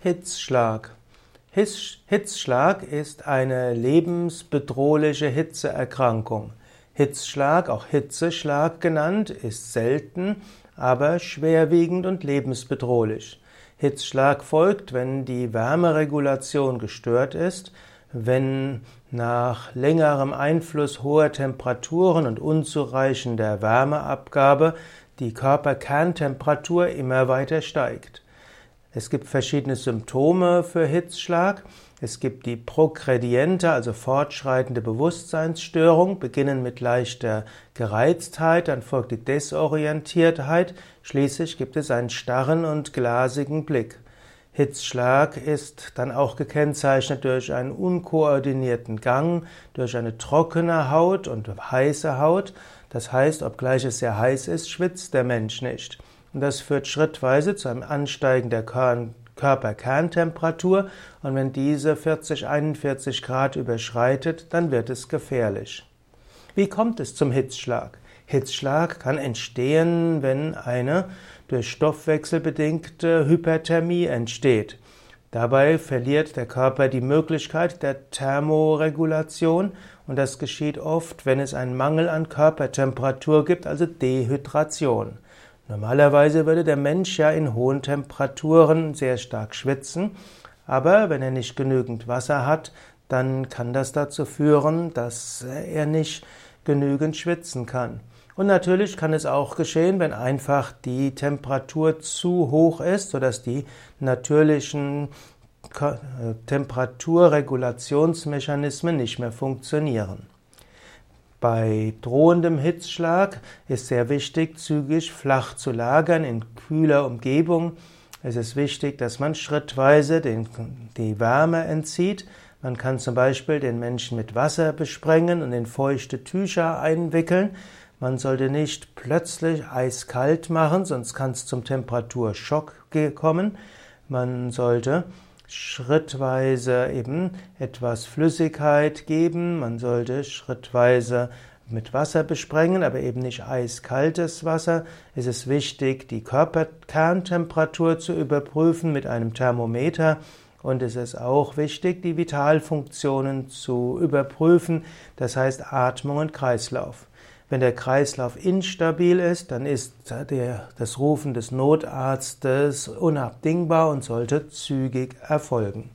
Hitzschlag. Hitzschlag ist eine lebensbedrohliche Hitzeerkrankung. Hitzschlag, auch Hitzeschlag genannt, ist selten, aber schwerwiegend und lebensbedrohlich. Hitzschlag folgt, wenn die Wärmeregulation gestört ist, wenn nach längerem Einfluss hoher Temperaturen und unzureichender Wärmeabgabe die Körperkerntemperatur immer weiter steigt. Es gibt verschiedene Symptome für Hitzschlag. Es gibt die progrediente, also fortschreitende Bewusstseinsstörung, beginnen mit leichter Gereiztheit, dann folgt die Desorientiertheit, schließlich gibt es einen starren und glasigen Blick. Hitzschlag ist dann auch gekennzeichnet durch einen unkoordinierten Gang, durch eine trockene Haut und heiße Haut. Das heißt, obgleich es sehr heiß ist, schwitzt der Mensch nicht. Und das führt schrittweise zu einem Ansteigen der Körperkerntemperatur. Und wenn diese 40, 41 Grad überschreitet, dann wird es gefährlich. Wie kommt es zum Hitzschlag? Hitzschlag kann entstehen, wenn eine durch Stoffwechsel bedingte Hyperthermie entsteht. Dabei verliert der Körper die Möglichkeit der Thermoregulation und das geschieht oft, wenn es einen Mangel an Körpertemperatur gibt, also Dehydration. Normalerweise würde der Mensch ja in hohen Temperaturen sehr stark schwitzen, aber wenn er nicht genügend Wasser hat, dann kann das dazu führen, dass er nicht genügend schwitzen kann. Und natürlich kann es auch geschehen, wenn einfach die Temperatur zu hoch ist, sodass die natürlichen Temperaturregulationsmechanismen nicht mehr funktionieren. Bei drohendem Hitzschlag ist sehr wichtig, zügig flach zu lagern in kühler Umgebung. Es ist wichtig, dass man schrittweise den, die Wärme entzieht. Man kann zum Beispiel den Menschen mit Wasser besprengen und in feuchte Tücher einwickeln. Man sollte nicht plötzlich eiskalt machen, sonst kann es zum Temperaturschock kommen. Man sollte schrittweise eben etwas Flüssigkeit geben. Man sollte schrittweise mit Wasser besprengen, aber eben nicht eiskaltes Wasser. Es ist wichtig, die Körperkerntemperatur zu überprüfen mit einem Thermometer. Und es ist auch wichtig, die Vitalfunktionen zu überprüfen, das heißt Atmung und Kreislauf. Wenn der Kreislauf instabil ist, dann ist der, das Rufen des Notarztes unabdingbar und sollte zügig erfolgen.